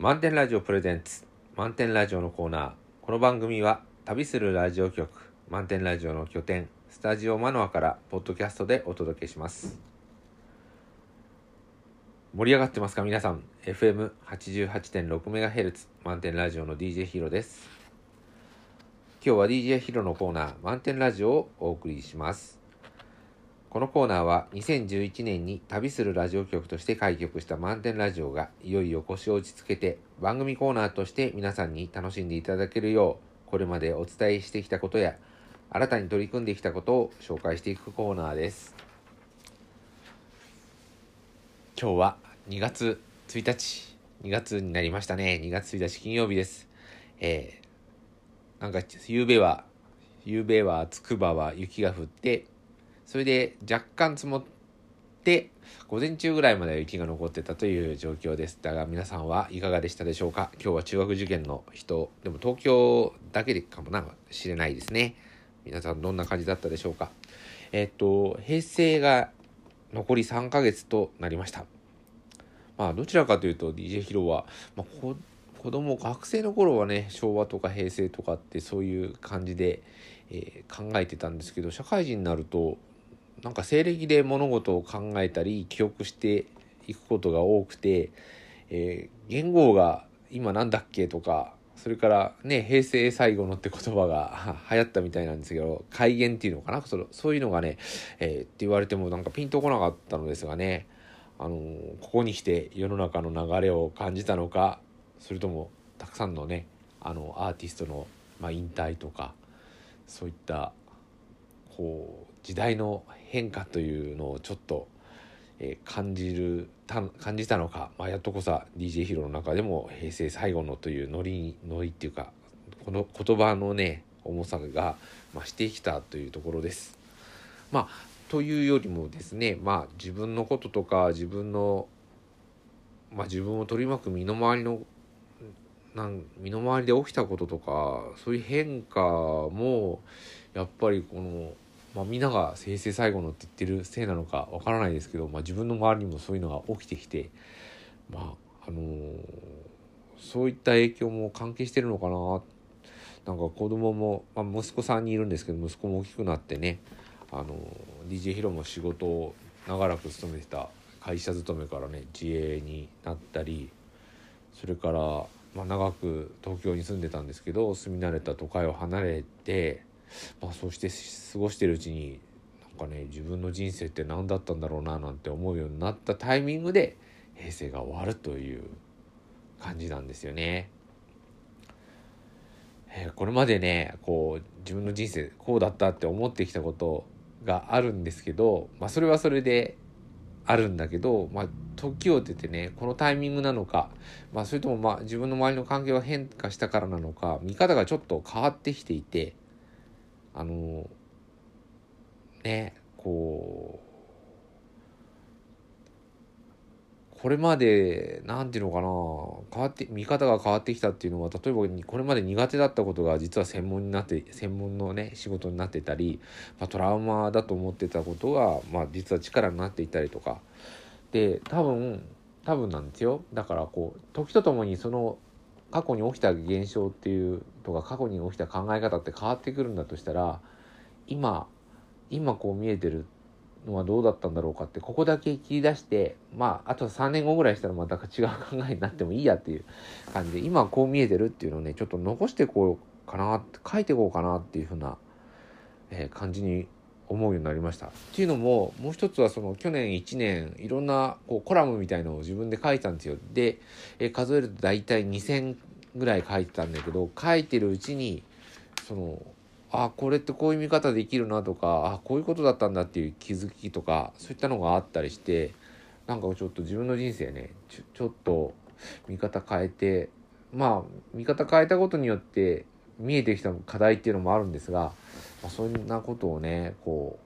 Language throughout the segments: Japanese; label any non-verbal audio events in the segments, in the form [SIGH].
満点ラジオプレゼンツ。満点ラジオのコーナー。この番組は旅するラジオ局満点ラジオの拠点スタジオマノアからポッドキャストでお届けします。盛り上がってますか皆さん？FM88.6MHz 満点ラジオの DJ ヒロです。今日は DJ ヒロのコーナー満点ラジオをお送りします。このコーナーは2011年に旅するラジオ局として開局した満点ラジオがいよいよ腰を落ち着けて番組コーナーとして皆さんに楽しんでいただけるようこれまでお伝えしてきたことや新たに取り組んできたことを紹介していくコーナーです。今日は2月1日2月になりましたね。2月1日金曜日です。えー、なんか夕べは夕べはつくばは雪が降ってそれで若干積もって午前中ぐらいまで雪が残ってたという状況です。だが皆さんはいかがでしたでしょうか？今日は中学受験の人でも東京だけでかもしれないですね。皆さんどんな感じだったでしょうか？えっと平成が残り3ヶ月となりました。まあどちらかというと DJ ヒロは、まあ、子供学生の頃はね昭和とか平成とかってそういう感じで、えー、考えてたんですけど社会人になるとなんか西暦で物事を考えたり記憶していくことが多くて、えー、言語が今なんだっけとかそれからね平成最後のって言葉が流行ったみたいなんですけど改元っていうのかな？そのそういうのがね、えー、って言われてもなんかピンとこなかったのですがねあのー、ここに来て世の中の流れを感じたのかそれともたくさんのねあのアーティストの、まあ、引退とかそういったこう時代の変化というのをちょっと、えー、感じるた感じたのか、まあ、やっとこさ DJ ヒロの中でも平成最後のというノリノリっていうかこの言葉のね重さが増してきたというところです。まあというよりもですねまあ自分のこととか自分のまあ自分を取り巻く身の回りのなん身の回りで起きたこととかそういう変化もやっぱりこのまあ、みんなが平成最後のって言ってるせいなのかわからないですけど、まあ、自分の周りにもそういうのが起きてきて、まああのー、そういった影響も関係してるのかな。なんか子供も、まあ、息子さんにいるんですけど息子も大きくなってね、あのー、DJ ヒロも仕事を長らく勤めてた会社勤めからね自営になったりそれから、まあ、長く東京に住んでたんですけど住み慣れた都会を離れてまあ、そして過ごしてるうちになんかね自分の人生って何だったんだろうななんて思うようになったタイミングで平成が終わるという感じなんですよね。えー、これまでねこう自分の人生こうだったって思ってきたことがあるんですけど、まあ、それはそれであるんだけど、まあ、時を経てねこのタイミングなのか、まあ、それともまあ自分の周りの関係が変化したからなのか見方がちょっと変わってきていてあのねこうこれまで何て言うのかな変わって見方が変わってきたっていうのは例えばこれまで苦手だったことが実は専門になって専門のね仕事になってたり、まあ、トラウマだと思ってたことが、まあ、実は力になっていたりとか。で多分多分なんですよ。だからこう時とともにその過去に起きた現象っていうとか過去に起きた考え方って変わってくるんだとしたら今今こう見えてるのはどうだったんだろうかってここだけ切り出してまああと3年後ぐらいしたらまた違う考えになってもいいやっていう感じで今こう見えてるっていうのをねちょっと残してこうかなって書いてこうかなっていうふうな、えー、感じに思うようになりました。っていうのももう一つはその去年1年いろんなこうコラムみたいのを自分で書いたんですよ。で、えー、数えると大体2,000ぐらい書いてたんだけど書いてるうちにそのあこれってこういう見方できるなとかあこういうことだったんだっていう気づきとかそういったのがあったりしてなんかちょっと自分の人生ねちょちょっと見方変えてまあ見方変えたことによって見えてきた課題っていうのもあるんですが、まあ、そんなことをねこ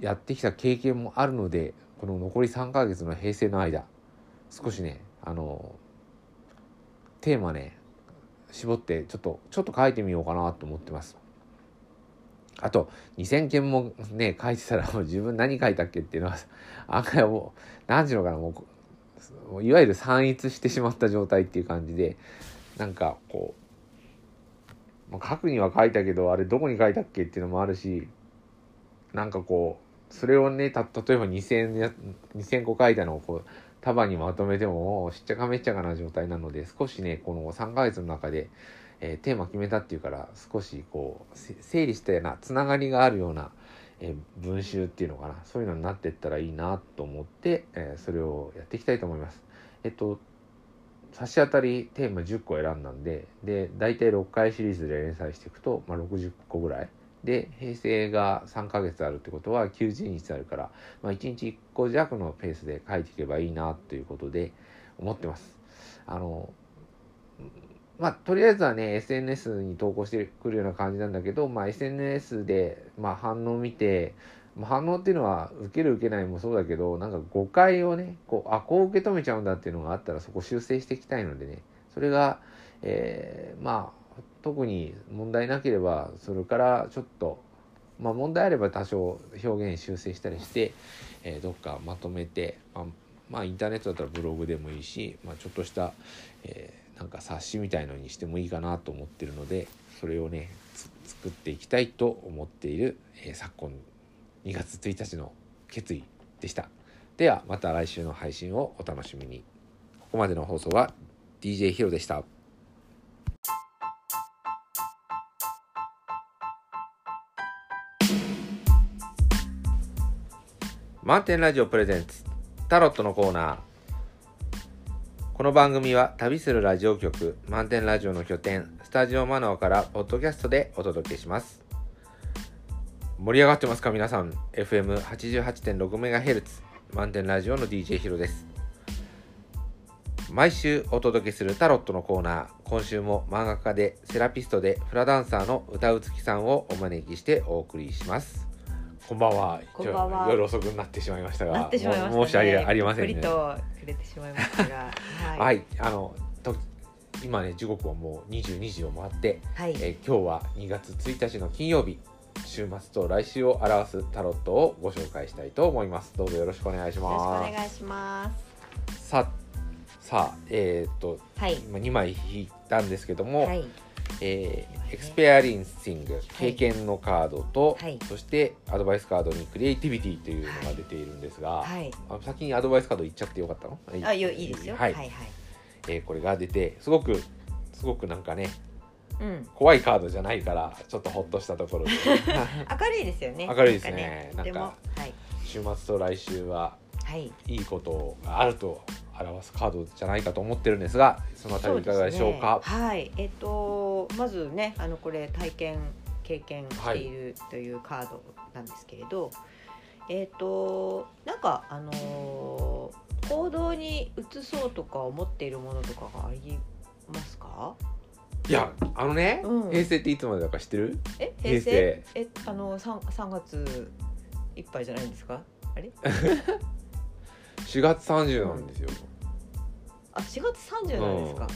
うやってきた経験もあるのでこの残り3ヶ月の平成の間少しねあのテーマね絞ってちょっとちょっと書いてみようかなと思ってます。あと2000件もね書いてたらもう自分何書いたっけっていうのは案外もう何ていうのかなもうもういわゆる散逸してしまった状態っていう感じでなんかこう、まあ、書くには書いたけどあれどこに書いたっけっていうのもあるしなんかこうそれをねた例えば2000や2000個書いたのをこう束にまとめてももうしっちゃかめっちゃかな状態なので少しねこの3ヶ月の中で、えーテーマ決めたっていうから少しこう整理したようなつながりがあるような、えー文集っていうのかなそういうのになってったらいいなと思って、えーそれをやっていきたいと思います。えっと差し当たりテーマ10個選んだんでで大体6回シリーズで連載していくと、まあ、60個ぐらいで平成が3ヶ月あるってことは90日あるから、まあ、1日1個弱のペースで書いていけばいいなということで思ってます。あのまあ、とりあえずはね SNS に投稿してくるような感じなんだけど、まあ、SNS で、まあ、反応を見て、反応っていうのは受ける受けないもそうだけどなんか誤解をねこうあこう受け止めちゃうんだっていうのがあったらそこ修正していきたいのでね。それが、えーまあ特に問題なければそれからちょっと、まあ、問題あれば多少表現修正したりして、えーどっかまとめて、まあ、まあインターネットだったらブログでもいいし、まあ、ちょっとした、えーなんか冊子みたいのにしてもいいかなと思ってるのでそれをね作っていきたいと思っている、えー昨今2月1日の決意でした。ではまた来週の配信をお楽しみに。ここまでの放送は DJ ヒロでした。満点ラジオプレゼンツタロットのコーナー。この番組は旅するラジオ局満点ラジオの拠点スタジオマノアからポッドキャストでお届けします。盛り上がってますか皆さん？FM88.6MHz 満点ラジオの DJ ヒロです。毎週お届けするタロットのコーナー。今週も漫画家でセラピストでフラダンサーの歌うつきさんをお招きしてお送りします。こんばんは。こんばんは。夜遅くになってしまいましたがなってしまいましたね。申し訳ありませんね。ゆっくりと触れてしまいましたが、[LAUGHS] はい。はい、あのと今ね時刻はもう22時を回って、はい。えー今日は2月1日の金曜日週末と来週を表すタロットをご紹介したいと思いますどうぞよろしくお願いします願いします。ささあえーっとはい。今2枚引いたんですけども、はい。えーエクスペアリンシング経験のカードと、はいそしてアドバイスカードにクリエイティビティというのが出ているんですが、はい。あ先にアドバイスカード言っちゃってよかったの？あ、よいいですよ。ははいい。はい。えーこれが出てすごくすごくなんかねうん。怖いカードじゃないからちょっとほっとしたところで [LAUGHS] 明るいですよね。明るいですねなんかはい。週末と来週ははい。いいことがあると表すカードじゃないかと思ってるんですがそのあたりいかがでしょうか？ねはい。えっと、まずね、あの、これ体験。経験しているというカードなんですけれど。えっと、なんか、あのー行動に移そうとか思っているものとかがありますか？いやあのね、うん。平成っていつまでだか知ってる？え、平成。え、あの、三、三月。いっぱいじゃないんですか？あれ？[LAUGHS] 4月30なんですよ、あ、4月30なんですか？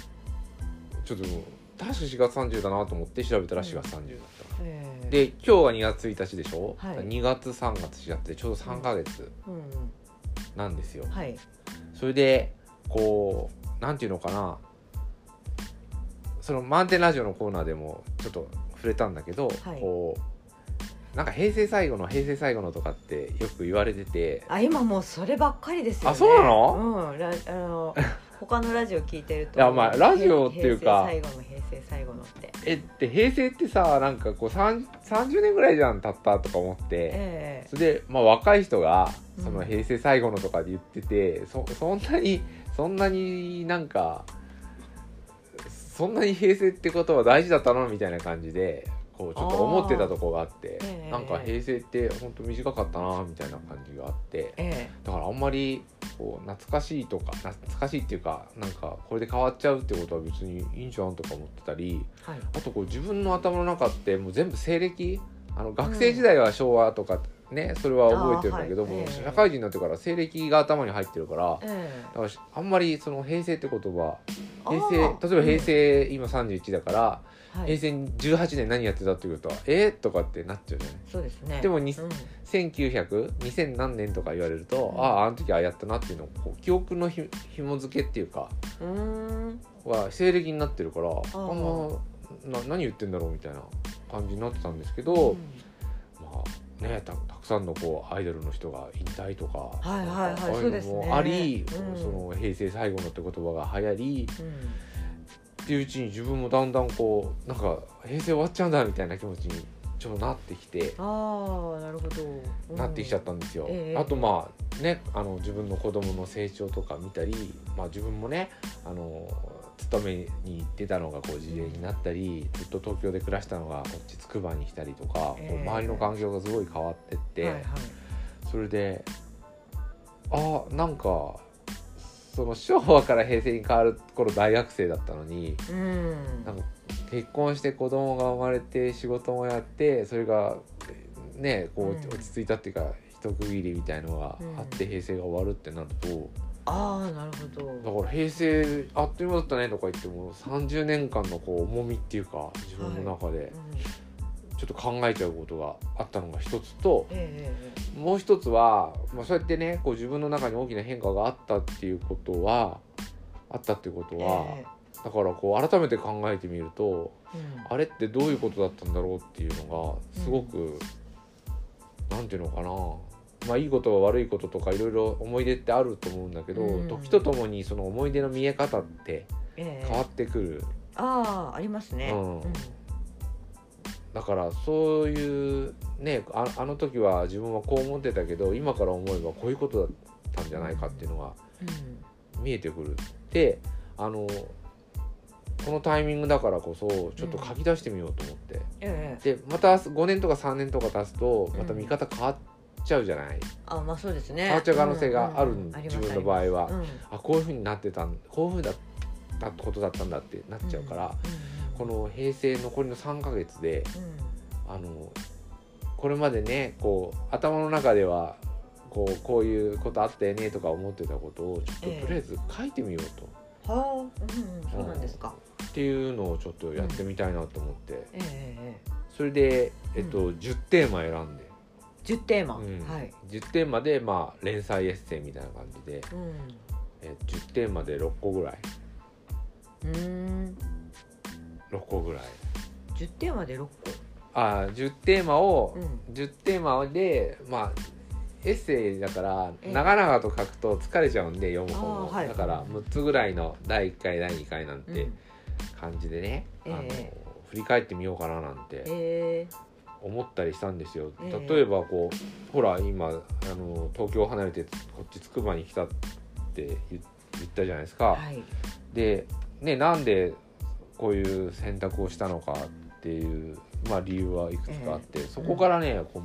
ちょっともう確か4月30だなと思って調べたら4月30だった、へー、で今日は2月1日でしょ、はい。2月3月4月でちょうど3ヶ月。うん。なんですよ、うん、はい。それでこうなんていうのかな？その満点ラジオのコーナーでもちょっと触れたんだけど、はいこうなんか平成最後の平成最後のとかってよく言われててあ、今もうそればっかりですよね。あそうなの？うん、ラ、あの、他のラジオ聞いてると。いやまあラジオっていうか平成最後の平成最後のって。えって平成ってさなんかこうさん30年ぐらいじゃん経ったとか思って、ええそれで、まあ、若い人がうんその平成最後のとかで言ってて、そそんなにそんなになんかそんなに平成ってことは大事だったのみたいな感じでこうちょっと思ってたとこがあってええ。なんか平成って本当短かったなみたいな感じがあってえだからあんまりこう懐かしいとか懐かしいっていうかなんかこれで変わっちゃうってことは別にいいんじゃんとか思ってたり。あとこう自分の頭の中ってもう全部西暦？あの学生時代は昭和とかね、それは覚えてるんだけども、はいええ。社会人になってから西暦が頭に入ってるからええ。だからあんまりその平成って言葉平成例えば平成、今31だから、はい、平成18年何やってたっていうとえー、とかってなっちゃうじゃないそうですね。でもにうん。19002000何年とか言われると、うん。あああの時ああやったなっていうのをこう記憶のひ紐付けっていうかうーん。は西暦になってるからあー。んまな何言ってんだろうみたいな感じになってたんですけど、うん。まあねたたくさんのこうアイドルの人が引退とか、そあり、うん。その平成最後のって言葉が流行りうん。っていううちに自分もだんだんこうなんか平成終わっちゃうんだみたいな気持ちにちょっとなってきて。ああなるほど、うん。なってきちゃったんですよ、ええ。あとまあねあの自分の子供の成長とか見たり、まあ、自分もねあの勤めに行ってたのがこう事例になったり、ずっと東京で暮らしたのがこっちつくばに来たりとか、こうええ周りの環境がすごい変わってって、はいはい。それであなんかその昭和から平成に変わる頃大学生だったのにうん。なんか結婚して子供が生まれて仕事もやってそれがねこううん。落ち着いたっていうか、一区切りみたいのがあってうん。平成が終わるってなると、ああなるほど。だから平成あっという間だったねとか言っても30年間のこう重みっていうか自分の中でうん。ちょっと考えちゃうことがあったのが一つとええもう一つは、まあ、そうやってねこう自分の中に大きな変化があったっていうことはあったってことええは、え。だからこう改めて考えてみるとえうん。あれってどういうことだったんだろうっていうのがすごく、なんていうのかなまあいいことは悪いこととかいろいろ思い出ってあると思うんだけど、うん。時とともにその思い出の見え方ってええ。変わってくる、ああありますね。うん。だからそういうねああの時は自分はこう思ってたけど今から思えばこういうことだったんじゃないかっていうのがうん。見えてくる。であのこのタイミングだからこそちょっと書き出してみようと思って。ええ。でまた5年とか3年とか経つとまた見方変わっちゃうじゃない、あまあそうですね。変わっちゃう可能性がある、うんうん。うん自分の場合は、ありますあこういうふうになってたんこういうふうだったことだったんだってなっちゃうから、この平成残りの3ヶ月でうん。あのこれまでねこう頭の中ではこうこういうことあったよねとか思ってたことをちょっとええ。とりあえず書いてみようと、うんはあうんうんそうなんですか。っていうのをちょっとやってみたいなと思って、ええええそれで、えっと10テーマ選んで。10テーマうん。はい。10テーマで、まあ、連載エッセイみたいな感じで、うん。え10テーマで6個ぐらい。うーん。6個ぐらい。10テーマで6個。ああ10テーマを、うん。10テーマでまあエッセイだからええ。長々と書くと疲れちゃうんで読む方も、はい。だから6つぐらいの第1回第2回なんてうん。感じでね、ええ。あの振り返ってみようかななんて。え思ったりしたんですよ。ええ。例えばこうほら今あの東京を離れてこっちつくばに来たって言言ったじゃないですか。えはい。で、ね、なんでこういう選択をしたのかっていう、まあ、理由はいくつかあって、そこからね、こ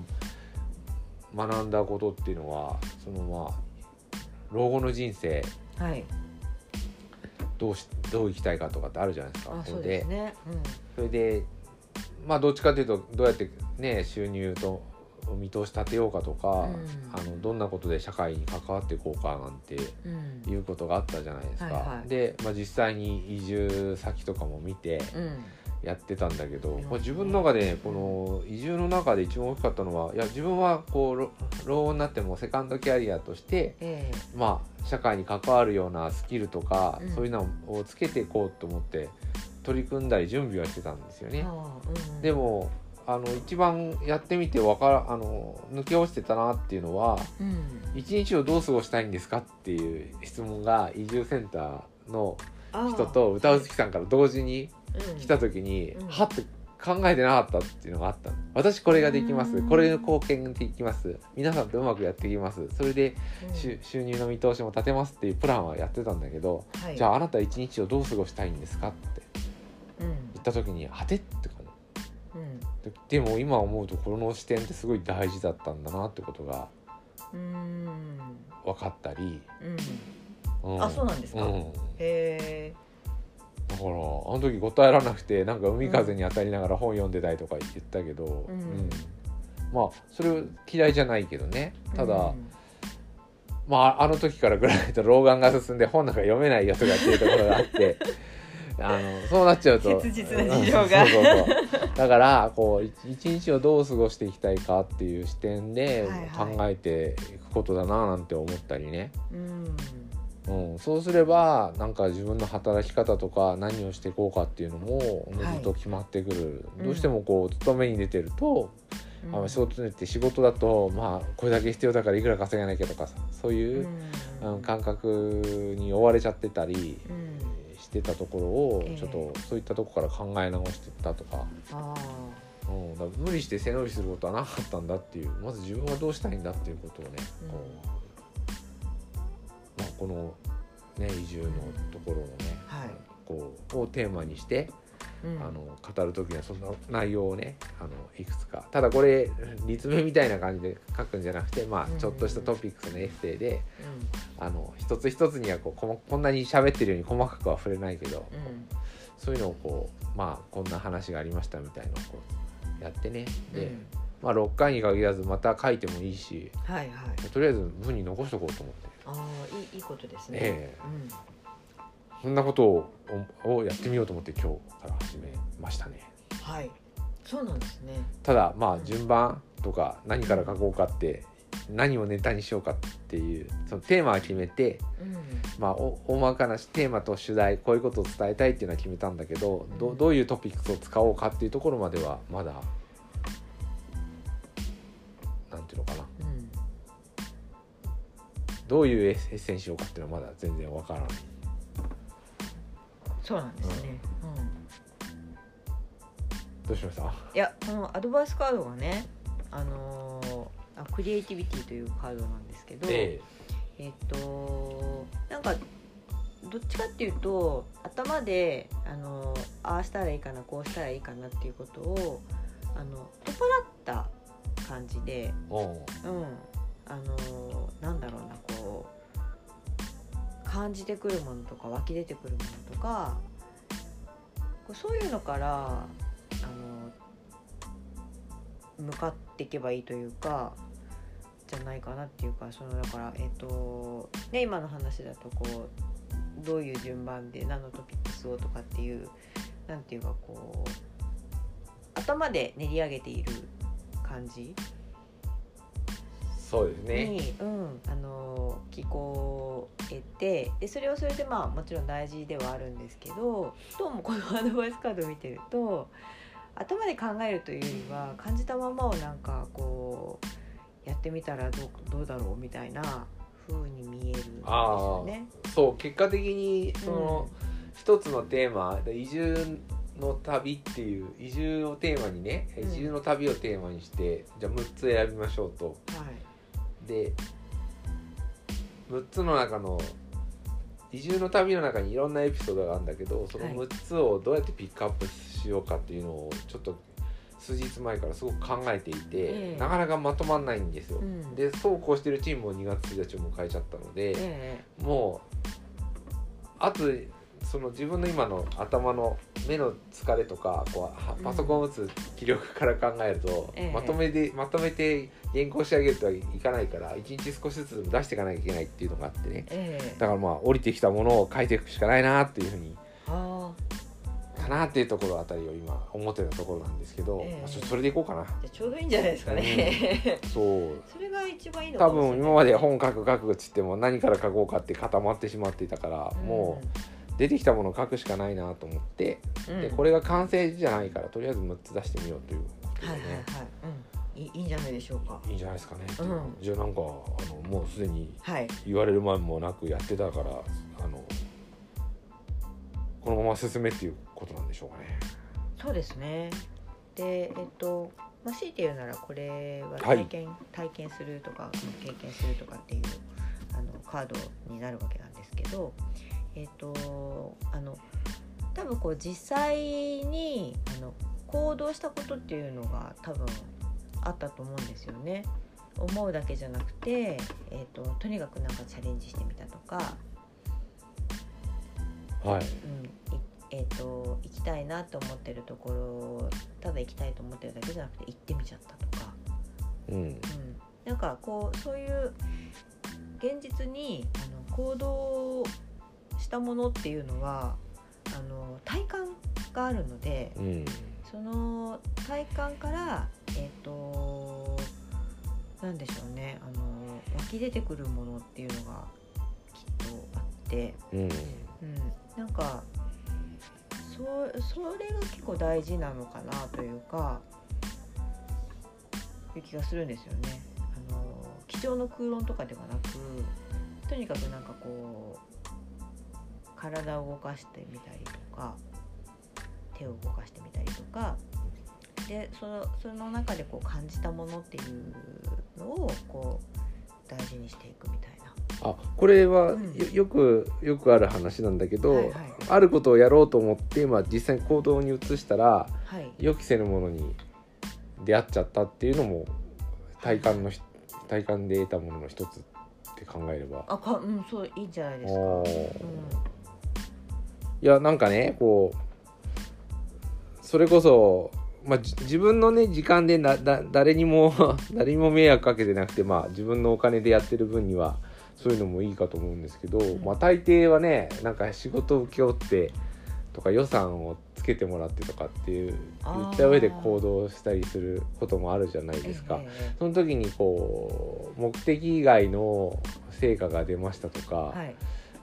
う学んだことっていうのはそのまあ老後の人生はい。どうしどう生きたいかとかってあるじゃないですか。あそですね。それでまあどっちかというとどうやってね収入と見通し立てようかとか、うん。あのどんなことで社会に関わっていこうかなんてうん。うんいうことがあったじゃないですか。はいはい。で、まあ、実際に移住先とかも見てうん。やってたんだけど、ありますね。まあ、自分の中でこの移住の中で一番大きかったのはいや自分はこうろ老後になってもセカンドキャリアとして、ええ。まあ、社会に関わるようなスキルとか、うん。そういうのをつけていこうと思って取り組んだり準備はしてたんですよね。ああうんでもあの一番やってみてわからあの抜け落ちてたなっていうのはうん。一日をどう過ごしたいんですかっていう質問が移住センターの人と歌う月さんから同時にうん。来た時に、うん。はって考えてなかったっていうのがあったの。私これができます。うん。これの貢献できます。皆さんとうまくやっていきます。それで、うん。収収入の見通しも立てますっていうプランはやってたんだけど、はい。じゃああなた一日をどう過ごしたいんですかってった時にはてってかうん。ででも今思うとこの視点ってすごい大事だったんだなってことがうん。分かったり、うん。うん。あそうなんですか？うん。へえ。だからあの時答えられなくてなんか海風に当たりながら本読んでたりとか言ったけど、うん。まあそれ嫌いじゃないけどね。ただ、うん。まああの時からぐらいと老眼が進んで本なんか読めないよとかっていうところがあってあのそうなっちゃうと。切実な事情が。そうそうそう。だからこう一一日をどう過ごしていきたいかっていう視点ではい考えていくことだななんて思ったりね、うん。うん、そうすればなんか自分の働き方とか何をしていこうかっていうのもおのずと決まってくる、うん。どうしてもこう勤めに出てると、あの仕事って仕事だとまあこれだけ必要だからいくら稼がなきゃとかさそういうう、ん。うん感覚に追われちゃってたりうんしてたところをええ。ちょっとそういったとこから考え直していったとか,、あうん、だ無理して背伸びすることはなかったんだっていう。まず自分はどうしたいんだっていうことをね、うん。こうまあ、この、ね、移住のところのね、はい。こうをテーマにして、ーうん。あの語る時にはその内容をねあのいくつか。ただこれ立命みたいな感じで書くんじゃなくて、まうん。あ、ちょっとしたトピックスのエッセイで、うあの一つ一つにはこうこまこんなに喋ってるように細かくは触れないけど、そういうのをこうまあこんな話がありましたみたいなのをこうやってね。で、うん。まあ、6回に限らずまた書いてもいいしはいはい。とりあえず文に残しとこうと思って。ああいいいいことですね。ええ。うんそんなことををやってみようと思って今日から始めましたね。はい。そうなんですね。ただまあ順番とか何から書こうかって何をネタにしようかっていうそのテーマは決めて、うん。まあ、お大まかなテーマと主題こういうことを伝えたいっていうのは決めたんだけどどどういうトピックスを使おうかっていうところまではまだなんていうのかな。うん。どういうエッセンしようかっていうのはまだ全然わからない。そうなんですね。うん。どうしました？いやこのアドバイスカードがねあのーあクリエイティビティというカードなんですけどええ。っとなんかどっちかっていうと頭であのーああしたらいいかなこうしたらいいかなっていうことをあの取っ払った感じでうん。あのーなんだろうなこう感じてくるものとか湧き出てくるものとかそういうのからあの向かっていけばいいというかじゃないかなっていうかそのだからえっ、とね今の話だとこうどういう順番で何のトピックスをとかっていうなんていうかこう頭で練り上げている感じそうですね。に、うん、あの聞こえてでそれはそれでまあもちろん大事ではあるんですけどどうもこのアドバイスカードを見てると頭で考えるというよりは感じたままをなんかこうやってみたらどうどうだろうみたいな風に見えるんですよね。そう結果的にその、一つのテーマで移住の旅っていう移住をテーマにねうん移住の旅をテーマにして、じゃあ6つ選びましょうとはいで6つの中の移住の旅の中にいろんなエピソードがあるんだけどそのはい6つをどうやってピックアップしようかっていうのをちょっと数日前からすごく考えていて、ええ。なかなかまとまんないんですよ。うん。でそうこうしてるチームも2月1日を迎えちゃったので、えもうあとその自分の今の頭の目の疲れとかこうパソコンを打つ気力から考えると、ええ。まとめでまとめて原稿仕上げるとはいかないから一日少しずつ出していかなきゃいけないっていうのがあってね。ええ。えだからまあ降りてきたものを書いていくしかないなっていうふうにあかなっていうところあたりを今思ってたところなんですけど、ええ。まあそそれでいこうかな。ちょうどいいんじゃないですかね。そうそれが一番いいのか多もしれない。分今まで本書く書くっつっても何から書こうかって固まってしまっていたから、もう出てきたものを書くしかないなと思って、うん、でこれが完成じゃないからとりあえず6つ出してみようということではいはいはい。ね、、うん、いいいいんじゃないでしょうか。いいんじゃないですかね、うんじゃあなんかあのもうすでにはい。言われる間もなくやってたからあのこのまま進めっていうことなんでしょうかねそうですね。で、えっと、まあ、強いて言うなら、これははい体験、体験するとか、経験するとかっていう。あのカードになるわけなんですけど。えっと、あの。多分こう実際にあの行動したことっていうのが多分あったと思うんですよね。思うだけじゃなくて、えっととにかくなんかチャレンジしてみたとか、はい。うん。いえー、と行きたいなと思ってるところただ行きたいと思ってるだけじゃなくて行ってみちゃったとか、うん。うん、なんかこうそういう現実にあの行動したものっていうのはあの体感があるのでうん。その体感からえなんでしょうね。あの湧き出てくるものっていうのがきっとあって、うん。うん、なんかそそれが結構大事なのかなというかいう気がするんですよね。あの机上の空論とかではなくとにかくなんかこう体を動かしてみたりとか手を動かしてみたりとかでそのその中でこう感じたものっていうのをこう大事にしていくみたいな。あこれはうんよよくよくある話なんだけど、はいはいあることをやろうと思って、まあ、実際に行動に移したらはい予期せぬものに出会っちゃったっていうのも体感のひ体感で得たものの一つって考えれば。あかうんそういいんじゃないですか。うんいやなんかねこうそれこそ、まあ、じ自分のね時間でなだ誰にも [LAUGHS] 誰にも迷惑かけてなくて、まあ、自分のお金でやってる分にはそういうのもいいかと思うんですけど、ん。まあ、大抵はねなんか仕事を請け負ってとか予算をつけてもらってとかっていう言った上で行動したりすることもあるじゃないですか。ええその時にこう目的以外の成果が出ましたとか、はい。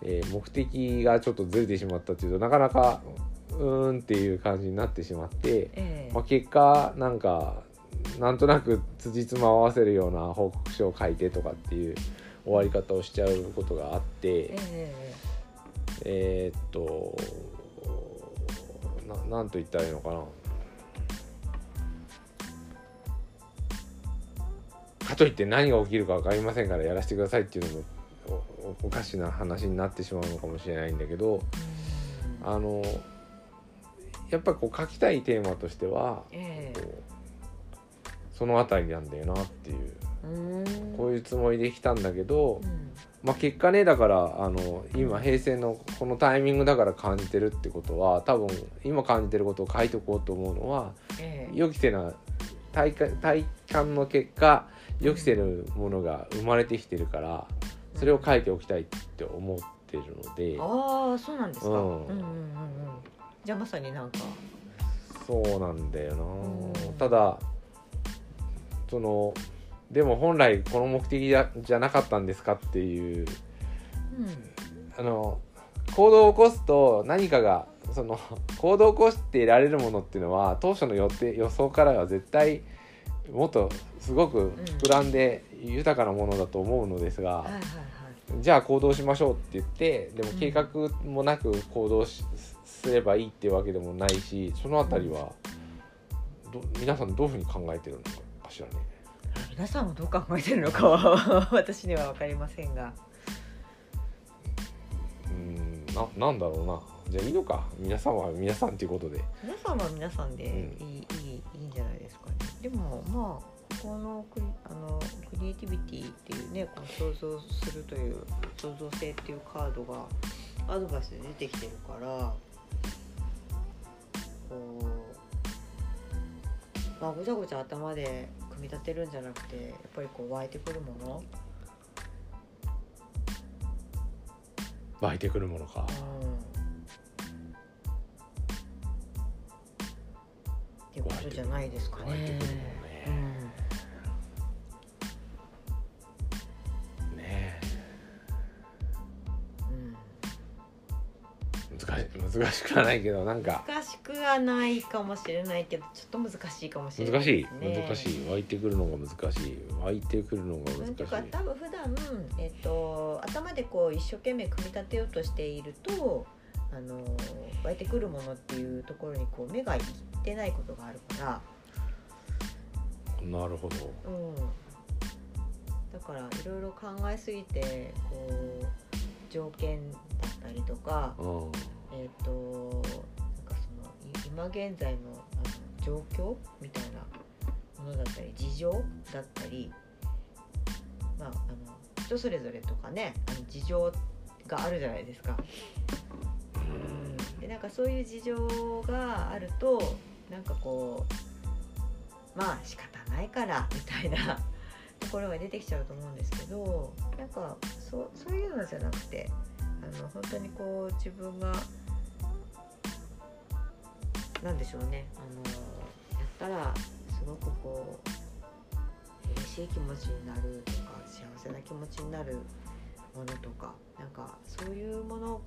えー目的がちょっとずれてしまったっていうとなかなかうーんっていう感じになってしまって、ええ。まあ、結果なんかなんとなく辻褄を合わせるような報告書を書いてとかっていう終わり方をしちゃうことがあってええ。えーっとななんと言ったらいいのかな。かといって何が起きるか分かりませんからやらせてくださいっていうのもおかしな話になってしまうのかもしれないんだけどうん。あのやっぱこう書きたいテーマとしてはえこうその辺りなんだよなっていう。こういうつもりで来たんだけど、うん。まあ、結果ねだからあの今平成のこのタイミングだから感じてるってことは多分今感じてることを書いておこうと思うのはええ。予期せな体感体感の結果予期せぬものが生まれてきてるからそれを書いておきたいって思ってるので。ああそうなんですか、ううんん、うんうんうんうんじゃあまさになんか。そうなんだよな。うん。ただそのでも本来この目的じゃじゃなかったんですかっていう。うん。あの行動を起こすと何かがその [LAUGHS] 行動を起こしてられるものっていうのは当初の予定予想からは絶対もっとすごく膨らんで豊かなものだと思うのですが、じゃあ行動しましょうって言ってでもうん計画もなく行動しすればいいっていうわけでもないしそのあたりはど皆さんどういうふうに考えてるのかしらね。皆さんもどう考えてるのかは [LAUGHS] 私には分かりませんが。うんななんだろうな。じゃあいいのか。皆さんは皆さんっていうことで。皆さんは皆さんでいい,、うん。いいいいんじゃないですかね。でもまあこのクリあのクリエイティビティっていうねこの想像するという創造性っていうカードがアドバイスで出てきてるからこうまあごちゃごちゃ頭で組み立てるんじゃなくてやっぱりこう湧いてくるもの、湧いてくるものか。っていうことじゃないですかね。湧いてくるものね。ねうん。うん。難し難しくはないけどなんか。難しくはないかもしれないけどちょっと難しいかもしれない難しい？難しい。湧いてくるのが難しい。湧いてくるのが難しい。ていうか多分普段えっと頭でこう一生懸命組み立てようとしているとあの湧いてくるものっていうところにこう目がいってないことがあるから、なるほど。うん、だからいろいろ考えすぎてこう条件だったりとか、うん。えっ、となんかそのい今現在のあの状況みたいなものだったり事情だったりまああの人それぞれとかねあの事情があるじゃないですか。うん、でなんかそういう事情があるとなんかこうまあ仕方ないからみたいな [LAUGHS] ところが出てきちゃうと思うんですけどなんかそうそういうのじゃなくてあの本当にこう自分がなんでしょうね。あのやったらすごくこう嬉しい気持ちになるとか幸せな気持ちになるものとかなんかそういうもの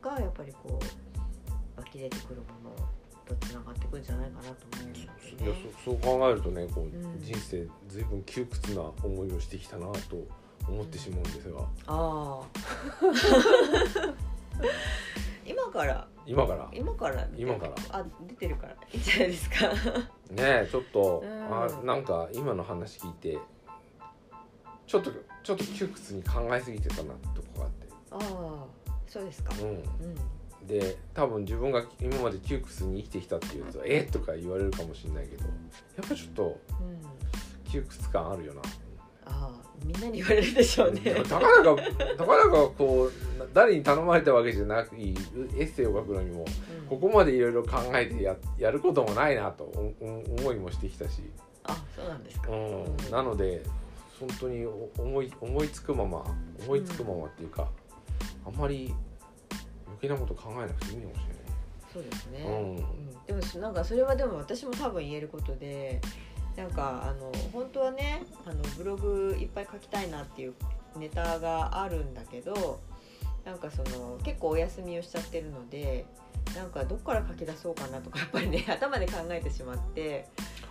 がやっぱりこう湧き出てくるものとつながってくるんじゃないかなと思うんですいやね。そそう考えるとねこう、うん。人生ずいぶん窮屈な思いをしてきたなと思ってしまうんですが。ああ [LAUGHS] 今から今から？今から？今から。あ出てるから。いいんじゃないですか。[LAUGHS] ねえちょっと、うん。あなんか今の話聞いてちょっとちょっと窮屈に考えすぎてたなとこがあって。ああそうですか。ううん。んで多分自分が今まで窮屈に生きてきたっていうと「えとか言われるかもしれないけどやっぱちょっとうん。窮屈感あるよな。ああみんなに言われるでしょうね。たかだかたかだかこうな誰に頼まれたわけじゃなくいいエッセイを書くのにもうんここまでいろいろ考えてややることもないなと思いもしてきたし、あそうなんですか。うんうんなので本当にお思い思いつくまま思いつくままっていうか、あんまり余計なこと考えなくていいかもしそうですね。れない。うんうんでもそなんかそれはでも私も多分言えることでなんかあの本当はねあのブログいっぱい書きたいなっていうネタがあるんだけどなんかその結構お休みをしちゃってるのでなんかどっから書き出そうかなとかやっぱりね [LAUGHS] 頭で考えてしまって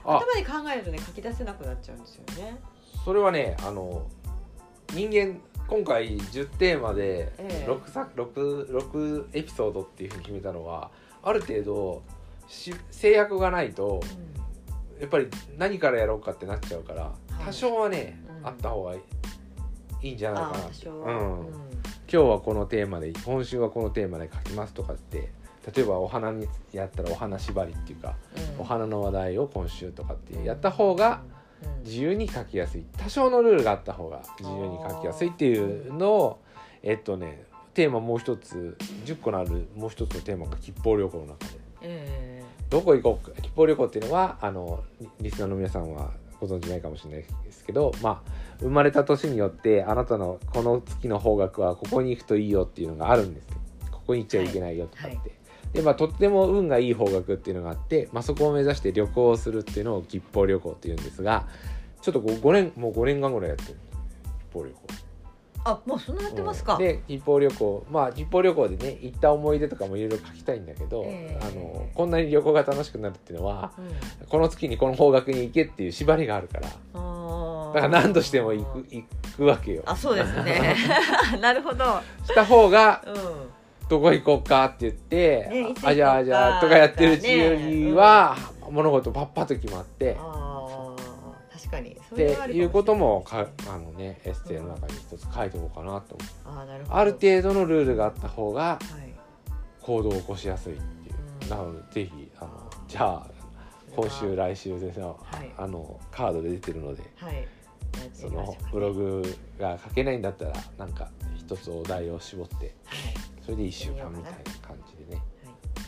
あ。頭で考えるとね書き出せなくなっちゃうんですよね。それはねあの人間今回10テーマでええ。6, 作 6, 6エピソードっていうふうに決めたのはある程度し制約がないとやっぱり何からやろうかってなっちゃうから、い。多少はね、うん。あった方がいいいいんじゃないかな。って多少は、うん。今日はこのテーマで今週はこのテーマで書きますとかって例えばお花にやったらお花縛りっていうか、うん。お花の話題を今週とかってやった方がうん。自由に書きやすい。多少のルールがあった方が自由に書きやすいっていうのをえっとねテーマもう一つ10個のあるもう一つのテーマが吉報旅行の中で。えどこ行こうか吉報旅行っていうのはあのリリスナーの皆さんはご存知ないかもしれないですけどまあ生まれた年によってあなたのこの月の方角はここに行くといいよっていうのがあるんですよ。ここに行っちゃいけないよとかって、はい。はでまあとっても運がいい方角っていうのがあって、まあ、そこを目指して旅行をするっていうのを吉報旅行っていうんですがちょっとこう5年もう5年間ぐらいやってる吉報旅行あもうそんなやってますか、うん。で吉報旅行。まあ吉報旅行でね行った思い出とかもいろいろ書きたいんだけど、ええ。あのこんなに旅行が楽しくなるっていうのはうん。この月にこの方角に行けっていう縛りがあるから。だから何としても行く行くわけよ。あそうですね。[LAUGHS] なるほど。した方がうん。どこ行こうかって言って、ねあじゃあじゃあとかやってるうちよりは、物事パッパと決まって、かに。そってれはあるかい。うこともかあのねエッセイの中に一つ書いておこうかなと思う、あーなるほど。ある程度のルールがあった方がはい。行動を起こしやすいっていう、うん。なのでぜひあのじゃあ今週来週での,、はい。あのカードで出てるのではい。そのブログが書けないんだったらなんか一つお題を絞ってはい。それで1週間みたいな感じで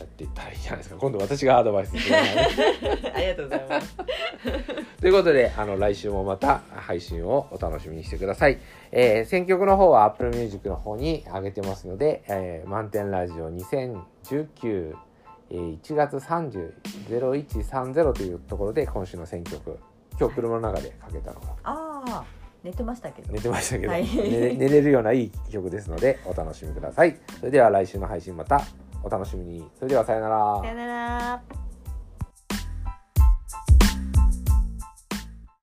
やっていったらいいじゃないですか。今度私がアドバイスする [LAUGHS] ありがとうございます。[LAUGHS] ということであの来週もまた配信をお楽しみにしてください、えー選曲の方は Apple Music の方に上げてますので、えー満点ラジオ2019、えー1月30-0130というところで今週の選曲今日車の中でかけたのがああ寝てましたけど。寝てましたけど、はい。寝寝れるようないい曲ですのでお楽しみください。それでは来週の配信またお楽しみに。それではさよなら。さよなら。